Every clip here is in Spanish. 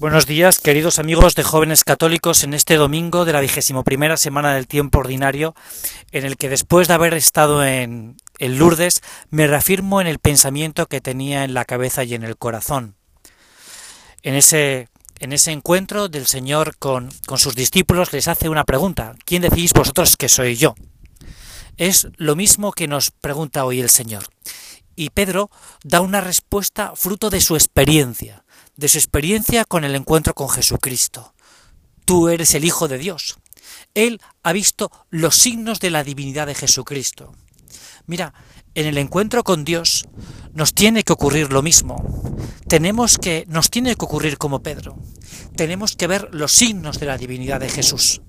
Buenos días, queridos amigos de jóvenes católicos, en este domingo de la vigésimo primera semana del tiempo ordinario, en el que después de haber estado en, en Lourdes, me reafirmo en el pensamiento que tenía en la cabeza y en el corazón. En ese, en ese encuentro del Señor con, con sus discípulos les hace una pregunta. ¿Quién decís vosotros que soy yo? Es lo mismo que nos pregunta hoy el Señor. Y Pedro da una respuesta fruto de su experiencia de su experiencia con el encuentro con Jesucristo. Tú eres el Hijo de Dios. Él ha visto los signos de la divinidad de Jesucristo. Mira, en el encuentro con Dios nos tiene que ocurrir lo mismo. Tenemos que, nos tiene que ocurrir como Pedro. Tenemos que ver los signos de la divinidad de Jesús.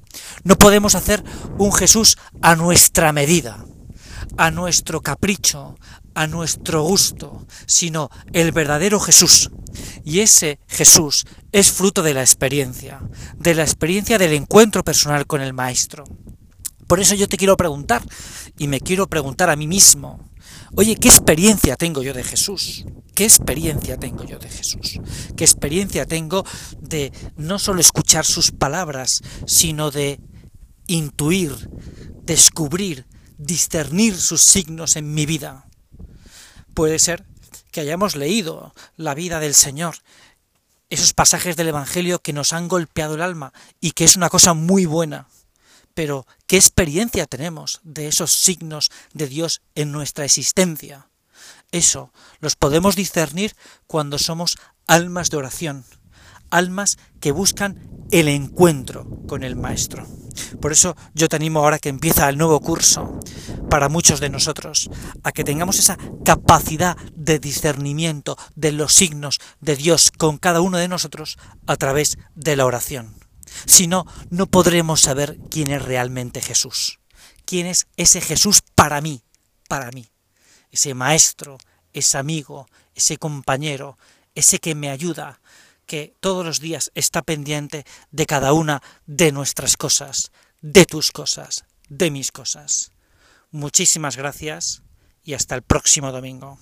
No podemos hacer un Jesús a nuestra medida, a nuestro capricho, a nuestro gusto, sino el verdadero Jesús, y ese Jesús es fruto de la experiencia, de la experiencia del encuentro personal con el Maestro. Por eso yo te quiero preguntar, y me quiero preguntar a mí mismo, oye, ¿qué experiencia tengo yo de Jesús? ¿Qué experiencia tengo yo de Jesús? ¿Qué experiencia tengo de no solo escuchar sus palabras, sino de intuir, descubrir, discernir sus signos en mi vida? Puede ser que hayamos leído la vida del Señor, esos pasajes del Evangelio que nos han golpeado el alma y que es una cosa muy buena. Pero, ¿qué experiencia tenemos de esos signos de Dios en nuestra existencia? Eso los podemos discernir cuando somos almas de oración, almas que buscan el encuentro con el Maestro. Por eso yo te animo ahora que empieza el nuevo curso para muchos de nosotros, a que tengamos esa capacidad de discernimiento de los signos de Dios con cada uno de nosotros a través de la oración. Si no, no podremos saber quién es realmente Jesús. ¿Quién es ese Jesús para mí? Para mí. Ese maestro, ese amigo, ese compañero, ese que me ayuda, que todos los días está pendiente de cada una de nuestras cosas, de tus cosas, de mis cosas. Muchísimas gracias y hasta el próximo domingo.